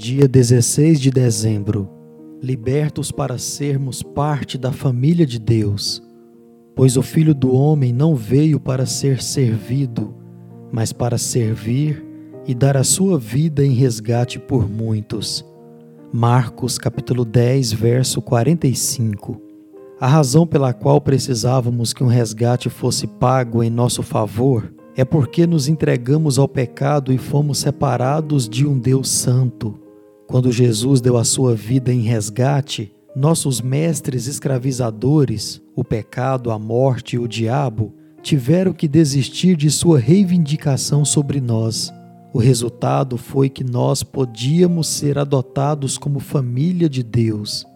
Dia 16 de dezembro. Libertos para sermos parte da família de Deus. Pois o Filho do Homem não veio para ser servido, mas para servir e dar a sua vida em resgate por muitos. Marcos capítulo 10, verso 45. A razão pela qual precisávamos que um resgate fosse pago em nosso favor é porque nos entregamos ao pecado e fomos separados de um Deus santo. Quando Jesus deu a sua vida em resgate, nossos mestres escravizadores, o pecado, a morte e o diabo, tiveram que desistir de sua reivindicação sobre nós. O resultado foi que nós podíamos ser adotados como família de Deus.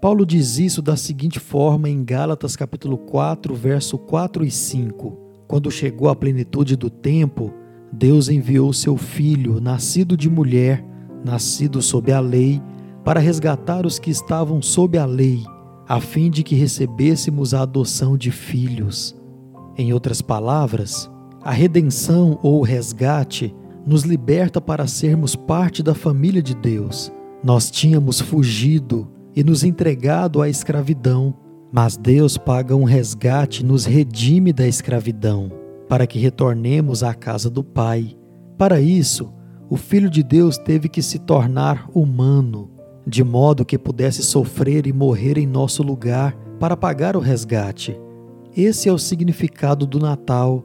Paulo diz isso da seguinte forma em Gálatas capítulo 4, verso 4 e 5. Quando chegou a plenitude do tempo, Deus enviou seu filho, nascido de mulher, nascido sob a lei, para resgatar os que estavam sob a lei, a fim de que recebêssemos a adoção de filhos. Em outras palavras, a redenção ou resgate nos liberta para sermos parte da família de Deus. Nós tínhamos fugido e nos entregado à escravidão, mas Deus paga um resgate e nos redime da escravidão, para que retornemos à casa do Pai. Para isso, o Filho de Deus teve que se tornar humano, de modo que pudesse sofrer e morrer em nosso lugar para pagar o resgate. Esse é o significado do Natal.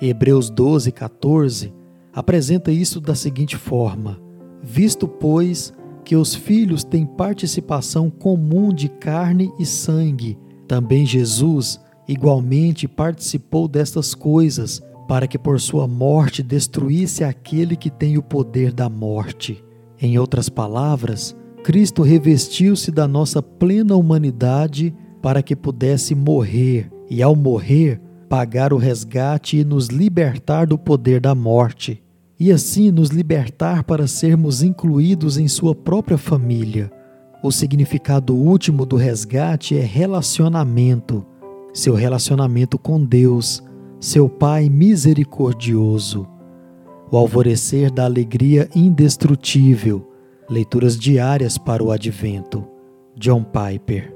Hebreus 12, 14 apresenta isso da seguinte forma: Visto, pois, que os filhos têm participação comum de carne e sangue, também Jesus igualmente participou destas coisas para que por sua morte destruísse aquele que tem o poder da morte. Em outras palavras, Cristo revestiu-se da nossa plena humanidade para que pudesse morrer e, ao morrer, pagar o resgate e nos libertar do poder da morte, e assim nos libertar para sermos incluídos em sua própria família. O significado último do resgate é relacionamento, seu relacionamento com Deus seu Pai misericordioso. O alvorecer da alegria indestrutível. Leituras diárias para o Advento. John Piper.